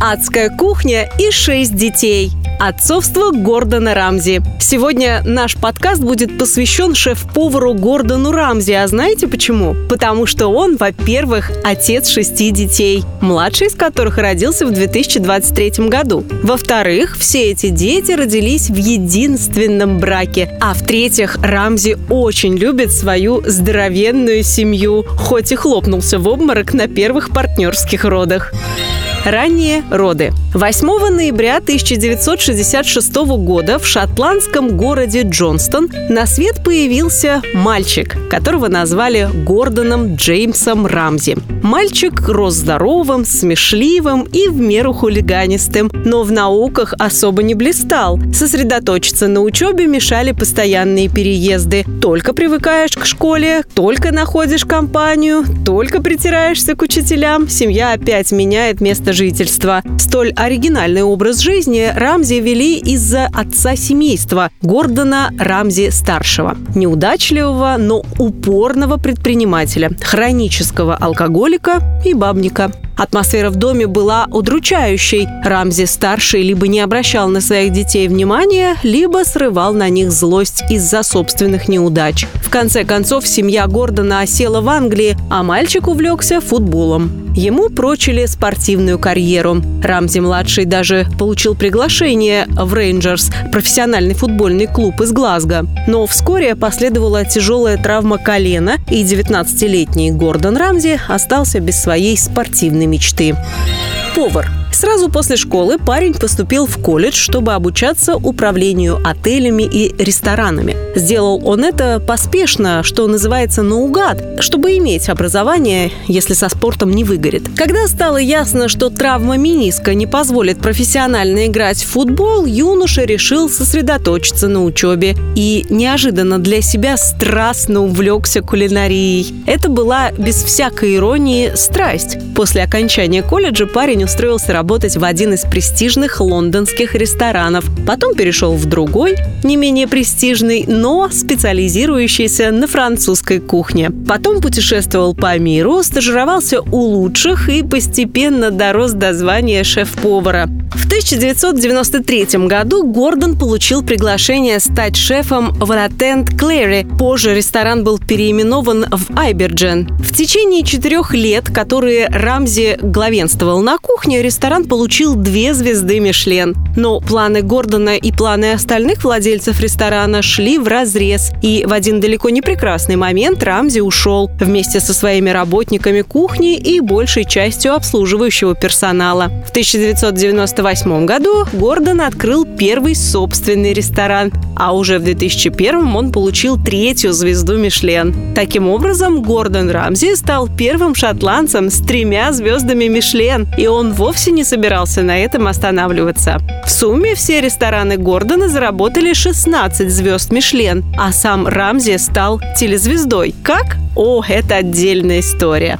Адская кухня и шесть детей – Отцовство Гордона Рамзи. Сегодня наш подкаст будет посвящен шеф-повару Гордону Рамзи. А знаете почему? Потому что он, во-первых, отец шести детей, младший из которых родился в 2023 году. Во-вторых, все эти дети родились в единственном браке. А в-третьих, Рамзи очень любит свою здоровенную семью, хоть и хлопнулся в обморок на первых партнерских родах. Ранние роды. 8 ноября 1966 года в шотландском городе Джонстон на свет появился мальчик, которого назвали Гордоном Джеймсом Рамзи. Мальчик рос здоровым, смешливым и в меру хулиганистым, но в науках особо не блистал. Сосредоточиться на учебе мешали постоянные переезды. Только привыкаешь к школе, только находишь компанию, только притираешься к учителям, семья опять меняет место жительства. Столь оригинальный образ жизни Рамзи вели из-за отца семейства Гордона Рамзи-старшего. Неудачливого, но упорного предпринимателя, хронического алкоголика и бабника. Атмосфера в доме была удручающей. Рамзи-старший либо не обращал на своих детей внимания, либо срывал на них злость из-за собственных неудач. В конце концов, семья Гордона осела в Англии, а мальчик увлекся футболом. Ему прочили спортивную карьеру. Рамзи-младший даже получил приглашение в Рейнджерс, профессиональный футбольный клуб из Глазго. Но вскоре последовала тяжелая травма колена, и 19-летний Гордон Рамзи остался без своей спортивной мечты. Повар – Сразу после школы парень поступил в колледж, чтобы обучаться управлению отелями и ресторанами. Сделал он это поспешно, что называется наугад, чтобы иметь образование, если со спортом не выгорит. Когда стало ясно, что травма миниска не позволит профессионально играть в футбол, юноша решил сосредоточиться на учебе и неожиданно для себя страстно увлекся кулинарией. Это была без всякой иронии страсть. После окончания колледжа парень устроился работать работать в один из престижных лондонских ресторанов. Потом перешел в другой, не менее престижный, но специализирующийся на французской кухне. Потом путешествовал по миру, стажировался у лучших и постепенно дорос до звания шеф-повара. В 1993 году Гордон получил приглашение стать шефом в Ротенд Клэри. Позже ресторан был переименован в Айберджен. В течение четырех лет, которые Рамзи главенствовал на кухне, ресторан получил две звезды Мишлен. Но планы Гордона и планы остальных владельцев ресторана шли в разрез. И в один далеко не прекрасный момент Рамзи ушел вместе со своими работниками кухни и большей частью обслуживающего персонала. В 1998 году Гордон открыл первый собственный ресторан, а уже в 2001 он получил третью звезду Мишлен. Таким образом, Гордон Рамзи стал первым шотландцем с тремя звездами Мишлен, и он вовсе не собирался на этом останавливаться. В сумме все рестораны Гордона заработали 16 звезд Мишлен, а сам Рамзи стал телезвездой. Как? О, это отдельная история.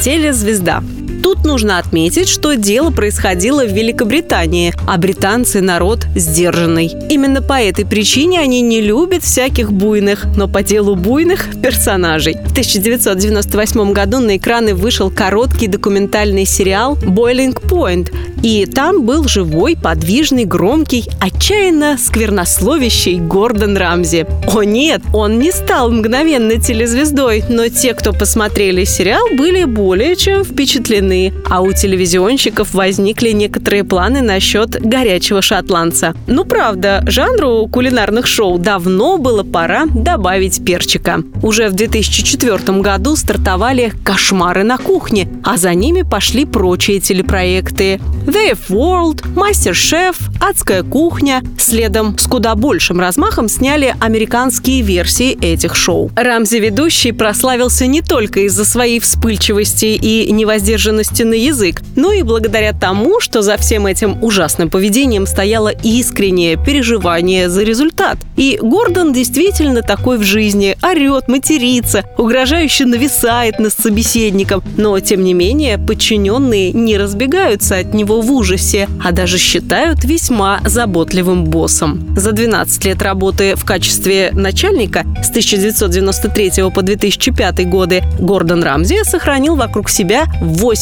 Телезвезда. Тут нужно отметить, что дело происходило в Великобритании, а британцы народ сдержанный. Именно по этой причине они не любят всяких буйных, но по делу буйных персонажей. В 1998 году на экраны вышел короткий документальный сериал «Boiling Point», и там был живой, подвижный, громкий, отчаянно сквернословящий Гордон Рамзи. О нет, он не стал мгновенно телезвездой, но те, кто посмотрели сериал, были более чем впечатлены. А у телевизионщиков возникли некоторые планы насчет горячего шотландца. Ну правда, жанру кулинарных шоу давно было пора добавить перчика. Уже в 2004 году стартовали «Кошмары на кухне», а за ними пошли прочие телепроекты The World, Мастер-шеф, Адская кухня. Следом с куда большим размахом сняли американские версии этих шоу. Рамзи ведущий прославился не только из-за своей вспыльчивости и невоздержанной обиженности на язык, но и благодаря тому, что за всем этим ужасным поведением стояло искреннее переживание за результат. И Гордон действительно такой в жизни, орет, матерится, угрожающе нависает над собеседником, но тем не менее подчиненные не разбегаются от него в ужасе, а даже считают весьма заботливым боссом. За 12 лет работы в качестве начальника с 1993 по 2005 годы Гордон Рамзи сохранил вокруг себя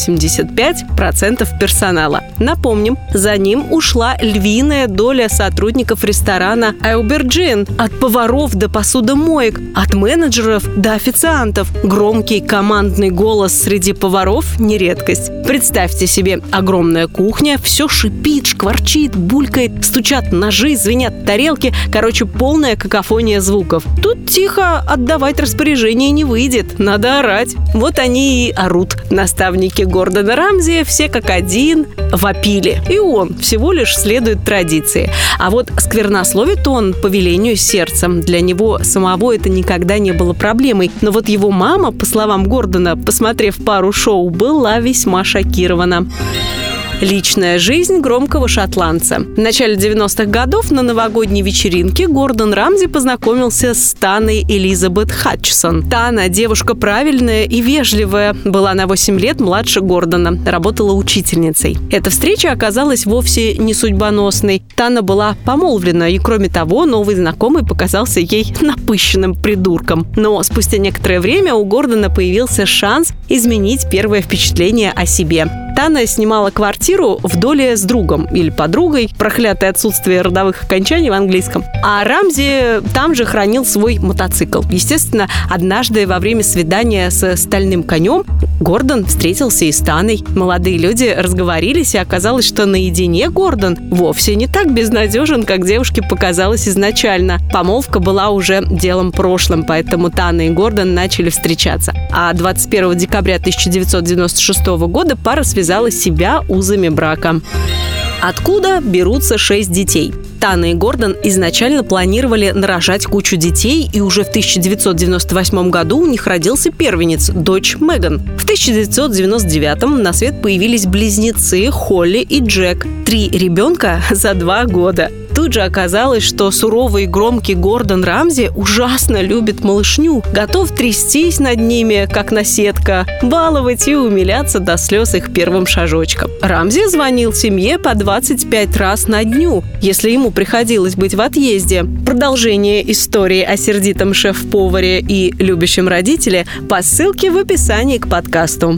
85% персонала. Напомним, за ним ушла львиная доля сотрудников ресторана «Aubergine» от поваров до посудомоек, от менеджеров до официантов. Громкий командный голос среди поваров – не редкость. Представьте себе огромная кухня, все шипит, шкварчит, булькает, стучат ножи, звенят тарелки. Короче, полная какофония звуков. Тут тихо отдавать распоряжение не выйдет, надо орать. Вот они и орут. Наставники Гордона Рамзи все как один вопили. И он всего лишь следует традиции. А вот сквернословит он по велению сердца. Для него самого это никогда не было проблемой. Но вот его мама, по словам Гордона, посмотрев пару шоу, была весьма шокирована. Личная жизнь громкого шотландца. В начале 90-х годов на новогодней вечеринке Гордон Рамзи познакомился с Таной Элизабет Хатчсон. Тана – девушка правильная и вежливая, была на 8 лет младше Гордона, работала учительницей. Эта встреча оказалась вовсе не судьбоносной. Тана была помолвлена, и кроме того, новый знакомый показался ей напыщенным придурком. Но спустя некоторое время у Гордона появился шанс изменить первое впечатление о себе. Тана снимала квартиру в доле с другом или подругой, проклятое отсутствие родовых окончаний в английском. А Рамзи там же хранил свой мотоцикл. Естественно, однажды во время свидания с стальным конем Гордон встретился и с Таной. Молодые люди разговорились, и оказалось, что наедине Гордон вовсе не так безнадежен, как девушке показалось изначально. Помолвка была уже делом прошлым, поэтому Тана и Гордон начали встречаться. А 21 декабря 1996 года пара связала себя узами брака. Откуда берутся шесть детей? Тана и Гордон изначально планировали нарожать кучу детей, и уже в 1998 году у них родился первенец, дочь Меган. В 1999 на свет появились близнецы Холли и Джек. Три ребенка за два года тут же оказалось, что суровый и громкий Гордон Рамзи ужасно любит малышню, готов трястись над ними, как наседка, баловать и умиляться до слез их первым шажочком. Рамзи звонил семье по 25 раз на дню, если ему приходилось быть в отъезде. Продолжение истории о сердитом шеф-поваре и любящем родителе по ссылке в описании к подкасту.